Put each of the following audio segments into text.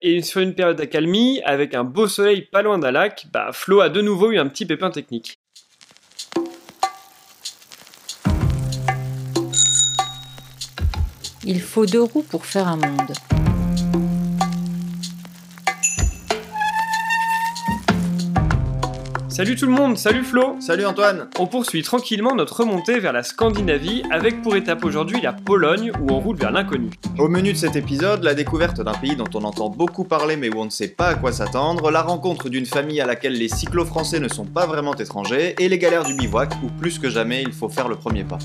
Et sur une période d'accalmie, avec un beau soleil pas loin d'un lac, bah Flo a de nouveau eu un petit pépin technique. Il faut deux roues pour faire un monde. Salut tout le monde, salut Flo Salut Antoine On poursuit tranquillement notre remontée vers la Scandinavie avec pour étape aujourd'hui la Pologne où on roule vers l'inconnu. Au menu de cet épisode, la découverte d'un pays dont on entend beaucoup parler mais où on ne sait pas à quoi s'attendre, la rencontre d'une famille à laquelle les cyclo-français ne sont pas vraiment étrangers, et les galères du bivouac où plus que jamais il faut faire le premier pas.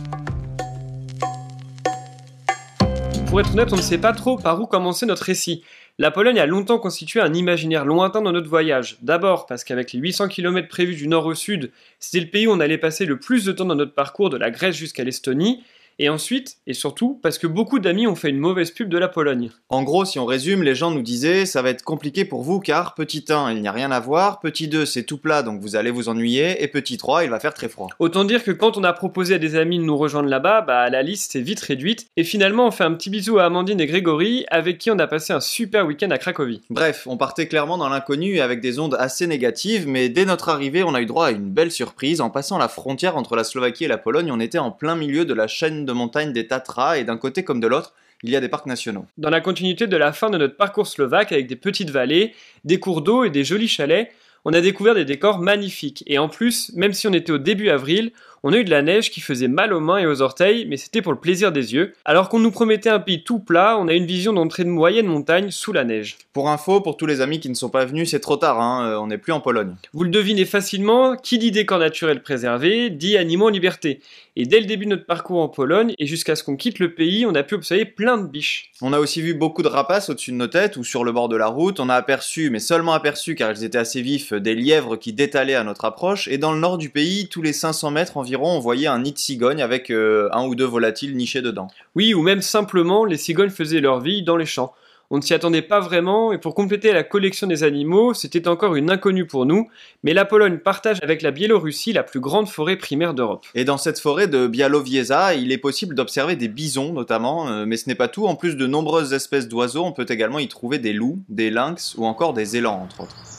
Pour être honnête, on ne sait pas trop par où commencer notre récit. La Pologne a longtemps constitué un imaginaire lointain dans notre voyage. D'abord parce qu'avec les 800 km prévus du nord au sud, c'était le pays où on allait passer le plus de temps dans notre parcours de la Grèce jusqu'à l'Estonie, et ensuite, et surtout, parce que beaucoup d'amis ont fait une mauvaise pub de la Pologne. En gros, si on résume, les gens nous disaient ça va être compliqué pour vous car petit 1, il n'y a rien à voir, petit 2, c'est tout plat donc vous allez vous ennuyer, et petit 3, il va faire très froid. Autant dire que quand on a proposé à des amis de nous rejoindre là-bas, bah la liste est vite réduite, et finalement on fait un petit bisou à Amandine et Grégory, avec qui on a passé un super week-end à Cracovie. Bref, on partait clairement dans l'inconnu avec des ondes assez négatives, mais dès notre arrivée, on a eu droit à une belle surprise. En passant la frontière entre la Slovaquie et la Pologne, on était en plein milieu de la chaîne de montagnes des Tatras, et d'un côté comme de l'autre, il y a des parcs nationaux. Dans la continuité de la fin de notre parcours slovaque avec des petites vallées, des cours d'eau et des jolis chalets, on a découvert des décors magnifiques. Et en plus, même si on était au début avril, on a eu de la neige qui faisait mal aux mains et aux orteils, mais c'était pour le plaisir des yeux. Alors qu'on nous promettait un pays tout plat, on a une vision d'entrée de moyenne montagne sous la neige. Pour info, pour tous les amis qui ne sont pas venus, c'est trop tard, hein, euh, on n'est plus en Pologne. Vous le devinez facilement, qui dit décor naturel préservé, dit animaux en liberté. Et dès le début de notre parcours en Pologne, et jusqu'à ce qu'on quitte le pays, on a pu observer plein de biches. On a aussi vu beaucoup de rapaces au-dessus de nos têtes ou sur le bord de la route. On a aperçu, mais seulement aperçu car ils étaient assez vifs, des lièvres qui détalaient à notre approche. Et dans le nord du pays, tous les 500 mètres environ, on voyait un nid de cigogne avec euh, un ou deux volatiles nichés dedans. Oui, ou même simplement, les cigognes faisaient leur vie dans les champs. On ne s'y attendait pas vraiment, et pour compléter la collection des animaux, c'était encore une inconnue pour nous, mais la Pologne partage avec la Biélorussie la plus grande forêt primaire d'Europe. Et dans cette forêt de Bialowieza, il est possible d'observer des bisons notamment, euh, mais ce n'est pas tout. En plus de nombreuses espèces d'oiseaux, on peut également y trouver des loups, des lynx ou encore des élans entre autres.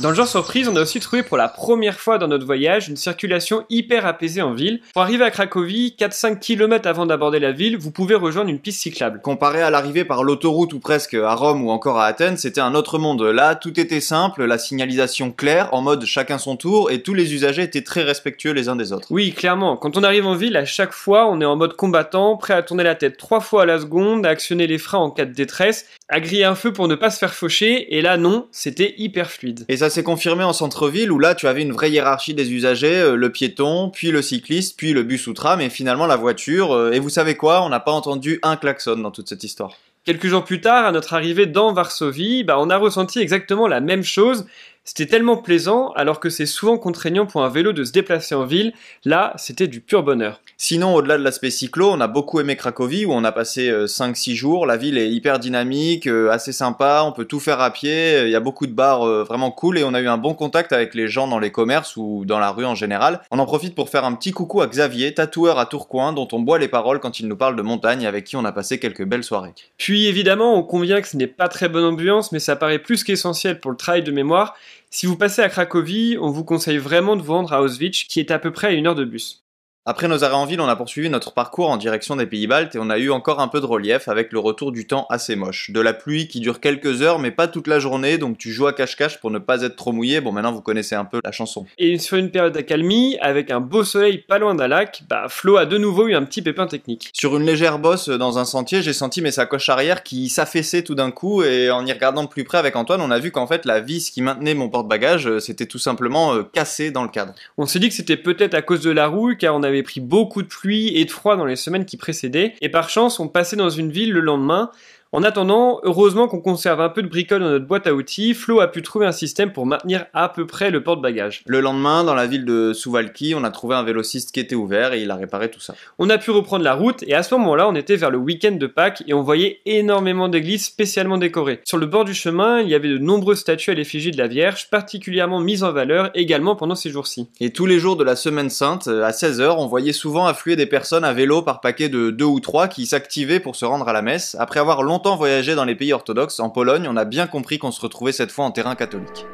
Dans le genre surprise, on a aussi trouvé pour la première fois dans notre voyage une circulation hyper apaisée en ville. Pour arriver à Cracovie, 4-5 km avant d'aborder la ville, vous pouvez rejoindre une piste cyclable. Comparé à l'arrivée par l'autoroute ou presque à Rome ou encore à Athènes, c'était un autre monde. Là, tout était simple, la signalisation claire, en mode chacun son tour, et tous les usagers étaient très respectueux les uns des autres. Oui, clairement. Quand on arrive en ville, à chaque fois, on est en mode combattant, prêt à tourner la tête trois fois à la seconde, à actionner les freins en cas de détresse, à griller un feu pour ne pas se faire faucher, et là non, c'était hyper fluide. Et ça s'est confirmé en centre-ville où là tu avais une vraie hiérarchie des usagers, euh, le piéton, puis le cycliste, puis le bus ou tram, et finalement la voiture. euh, et vous savez quoi? On n'a pas entendu un klaxon dans toute cette histoire. Quelques jours plus tard, à notre arrivée dans Varsovie, bah, on a ressenti exactement la même chose. C'était tellement plaisant, alors que c'est souvent contraignant pour un vélo de se déplacer en ville. Là, c'était du pur bonheur. Sinon, au-delà de l'aspect cyclo, on a beaucoup aimé Cracovie où on a passé euh, 5-6 jours. La ville est hyper dynamique, euh, assez sympa, on peut tout faire à pied, il y a beaucoup de bars euh, vraiment cool et on a eu un bon contact avec les gens dans les commerces ou dans la rue en général. On en profite pour faire un petit coucou à Xavier, tatoueur à Tourcoing, dont on boit les paroles quand il nous parle de montagne avec qui on a passé quelques belles soirées. Puis évidemment, on convient que ce n'est pas très bonne ambiance, mais ça paraît plus qu'essentiel pour le travail de mémoire. Si vous passez à Cracovie, on vous conseille vraiment de vous rendre à Auschwitz, qui est à peu près à une heure de bus. Après nos arrêts en ville, on a poursuivi notre parcours en direction des pays baltes et on a eu encore un peu de relief avec le retour du temps assez moche. De la pluie qui dure quelques heures mais pas toute la journée, donc tu joues à cache-cache pour ne pas être trop mouillé. Bon, maintenant vous connaissez un peu la chanson. Et sur une période d'accalmie, avec un beau soleil pas loin d'un lac, bah Flo a de nouveau eu un petit pépin technique. Sur une légère bosse dans un sentier, j'ai senti mes sacoches arrière qui s'affaissaient tout d'un coup et en y regardant de plus près avec Antoine, on a vu qu'en fait la vis qui maintenait mon porte-bagages, euh, c'était tout simplement euh, cassé dans le cadre. On s'est dit que c'était peut-être à cause de la rouille, car on avait pris beaucoup de pluie et de froid dans les semaines qui précédaient, et par chance, on passait dans une ville le lendemain. En attendant, heureusement qu'on conserve un peu de bricole dans notre boîte à outils, Flo a pu trouver un système pour maintenir à peu près le porte-bagages. Le lendemain, dans la ville de Suwalki, on a trouvé un vélociste qui était ouvert et il a réparé tout ça. On a pu reprendre la route et à ce moment-là, on était vers le week-end de Pâques et on voyait énormément d'églises spécialement décorées. Sur le bord du chemin, il y avait de nombreuses statues à l'effigie de la Vierge, particulièrement mises en valeur également pendant ces jours-ci. Et tous les jours de la semaine sainte, à 16h, on voyait souvent affluer des personnes à vélo par paquet de 2 ou 3 qui s'activaient pour se rendre à la messe. Après avoir longtemps voyagé dans les pays orthodoxes, en Pologne, on a bien compris qu'on se retrouvait cette fois en terrain catholique.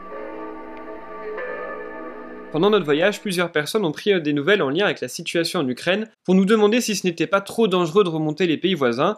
Pendant notre voyage, plusieurs personnes ont pris des nouvelles en lien avec la situation en Ukraine pour nous demander si ce n'était pas trop dangereux de remonter les pays voisins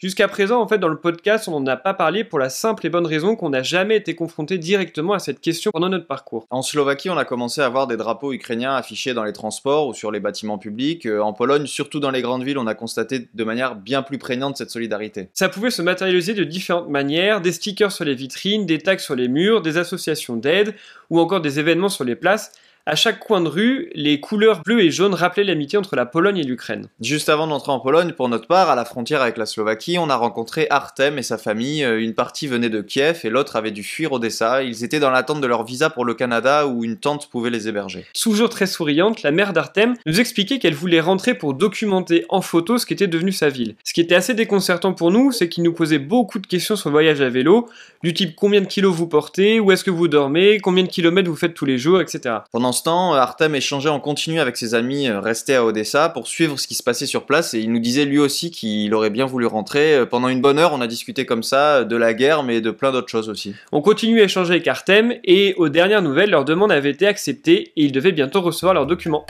Jusqu'à présent, en fait, dans le podcast, on n'en a pas parlé pour la simple et bonne raison qu'on n'a jamais été confronté directement à cette question pendant notre parcours. En Slovaquie, on a commencé à voir des drapeaux ukrainiens affichés dans les transports ou sur les bâtiments publics. Euh, en Pologne, surtout dans les grandes villes, on a constaté de manière bien plus prégnante cette solidarité. Ça pouvait se matérialiser de différentes manières, des stickers sur les vitrines, des tags sur les murs, des associations d'aide ou encore des événements sur les places. À chaque coin de rue, les couleurs bleues et jaunes rappelaient l'amitié entre la Pologne et l'Ukraine. Juste avant d'entrer en Pologne, pour notre part, à la frontière avec la Slovaquie, on a rencontré Artem et sa famille. Euh, une partie venait de Kiev et l'autre avait dû fuir Odessa. Ils étaient dans l'attente de leur visa pour le Canada où une tante pouvait les héberger. Toujours très souriante, la mère d'Artem nous expliquait qu'elle voulait rentrer pour documenter en photo ce qu'était devenu sa ville. Ce qui était assez déconcertant pour nous, c'est qu'il nous posait beaucoup de questions sur le voyage à vélo, du type combien de kilos vous portez, où est-ce que vous dormez, combien de kilomètres vous faites tous les jours, etc. Pendant temps, Artem échangeait en continu avec ses amis euh, restés à Odessa pour suivre ce qui se passait sur place et il nous disait lui aussi qu'il aurait bien voulu rentrer. Euh, pendant une bonne heure, on a discuté comme ça de la guerre mais de plein d'autres choses aussi. On continue à échanger avec Artem et aux dernières nouvelles, leur demande avait été acceptée et ils devaient bientôt recevoir leurs documents.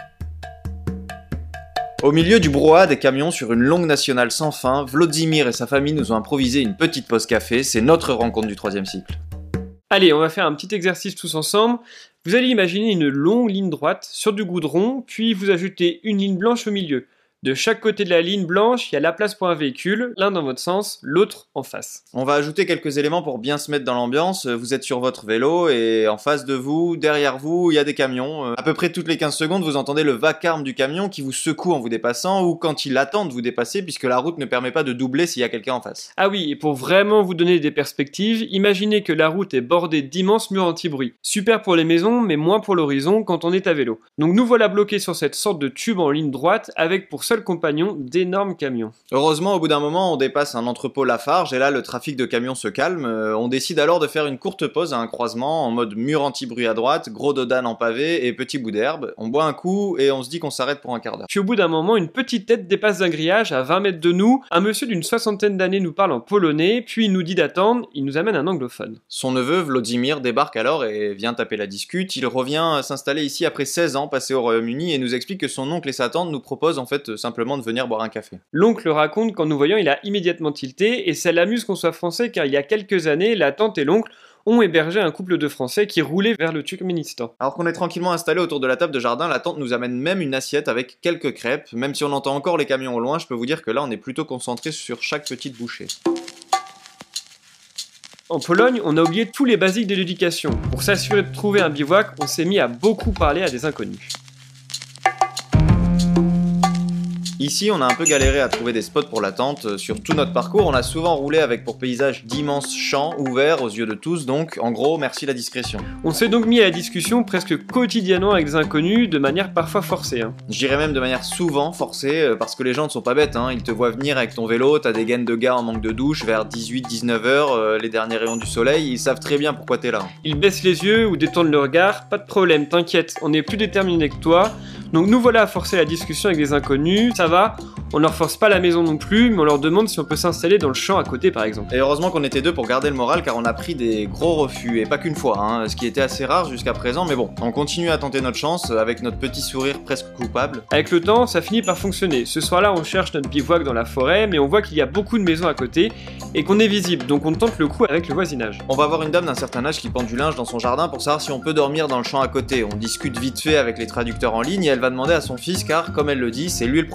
Au milieu du brouhaha des camions sur une longue nationale sans fin, Vladimir et sa famille nous ont improvisé une petite pause café, c'est notre rencontre du troisième cycle. Allez, on va faire un petit exercice tous ensemble. Vous allez imaginer une longue ligne droite sur du goudron, puis vous ajoutez une ligne blanche au milieu. De chaque côté de la ligne blanche, il y a la place pour un véhicule, l'un dans votre sens, l'autre en face. On va ajouter quelques éléments pour bien se mettre dans l'ambiance. Vous êtes sur votre vélo et en face de vous, derrière vous, il y a des camions. À peu près toutes les 15 secondes, vous entendez le vacarme du camion qui vous secoue en vous dépassant ou quand il attend de vous dépasser puisque la route ne permet pas de doubler s'il y a quelqu'un en face. Ah oui, et pour vraiment vous donner des perspectives, imaginez que la route est bordée d'immenses murs anti-bruit. Super pour les maisons, mais moins pour l'horizon quand on est à vélo. Donc nous voilà bloqués sur cette sorte de tube en ligne droite avec pour seul compagnon d'énormes camions. Heureusement, au bout d'un moment, on dépasse un entrepôt Lafarge et là, le trafic de camions se calme. Euh, on décide alors de faire une courte pause à un croisement en mode mur anti-bruit à droite, gros dodane en pavé et petit bout d'herbe. On boit un coup et on se dit qu'on s'arrête pour un quart d'heure. Puis au bout d'un moment, une petite tête dépasse d'un grillage à 20 mètres de nous. Un monsieur d'une soixantaine d'années nous parle en polonais, puis il nous dit d'attendre. Il nous amène un anglophone. Son neveu, Vladimir, débarque alors et vient taper la discute. Il revient s'installer ici après 16 ans passés au Royaume-Uni et nous explique que son oncle et sa tante nous proposent en fait simplement de venir boire un café. L'oncle raconte qu'en nous voyant, il a immédiatement tilté, et ça l'amuse qu'on soit français car il y a quelques années, la tante et l'oncle ont hébergé un couple de Français qui roulait vers le Turkménistan. Alors qu'on est tranquillement installé autour de la table de jardin, la tante nous amène même une assiette avec quelques crêpes. Même si on entend encore les camions au loin, je peux vous dire que là on est plutôt concentré sur chaque petite bouchée. En Pologne, on a oublié tous les basiques de l'éducation. Pour s'assurer de trouver un bivouac, on s'est mis à beaucoup parler à des inconnus. Ici, on a un peu galéré à trouver des spots pour la tente. Sur tout notre parcours, on a souvent roulé avec pour paysage d'immenses champs ouverts aux yeux de tous, donc en gros, merci la discrétion. On s'est donc mis à la discussion presque quotidiennement avec des inconnus, de manière parfois forcée. Hein. Je dirais même de manière souvent forcée, euh, parce que les gens ne sont pas bêtes, hein. ils te voient venir avec ton vélo, t'as des gaines de gars en manque de douche vers 18-19 heures, euh, les derniers rayons du soleil, ils savent très bien pourquoi t'es là. Ils baissent les yeux ou détournent le regard, pas de problème, t'inquiète, on est plus déterminé que toi. Donc nous voilà à forcer la discussion avec des inconnus, ça va, on leur force pas la maison non plus, mais on leur demande si on peut s'installer dans le champ à côté par exemple. Et heureusement qu'on était deux pour garder le moral car on a pris des gros refus, et pas qu'une fois, hein, ce qui était assez rare jusqu'à présent, mais bon, on continue à tenter notre chance avec notre petit sourire presque coupable. Avec le temps, ça finit par fonctionner. Ce soir-là, on cherche notre bivouac dans la forêt, mais on voit qu'il y a beaucoup de maisons à côté et qu'on est visible, donc on tente le coup avec le voisinage. On va voir une dame d'un certain âge qui pend du linge dans son jardin pour savoir si on peut dormir dans le champ à côté. On discute vite fait avec les traducteurs en ligne et elle va demander à son fils car, comme elle le dit, c'est lui le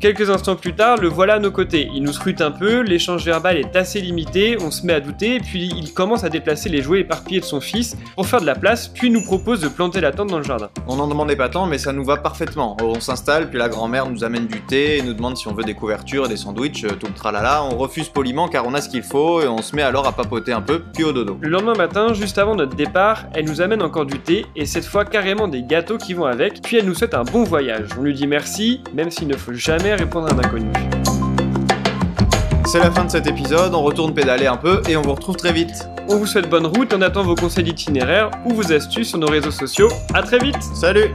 Quelques instants plus tard, le voilà à nos côtés. Il nous scrute un peu, l'échange verbal est assez limité, on se met à douter, puis il commence à déplacer les jouets éparpillés de son fils pour faire de la place, puis nous propose de planter la tente dans le jardin. On n'en demandait pas tant, mais ça nous va parfaitement. On s'installe, puis la grand-mère nous amène du thé et nous demande si on veut des couvertures et des sandwichs, euh, tout le tralala. On refuse poliment car on a ce qu'il faut et on se met alors à papoter un peu, puis au dodo. Le lendemain matin, juste avant notre départ, elle nous amène encore du thé et cette fois carrément des gâteaux qui vont avec, puis elle nous souhaite un bon voyage. On lui dit merci, même s'il ne faut jamais répondre à un inconnu. C'est la fin de cet épisode, on retourne pédaler un peu et on vous retrouve très vite. On vous souhaite bonne route, on attend vos conseils d'itinéraire ou vos astuces sur nos réseaux sociaux. À très vite Salut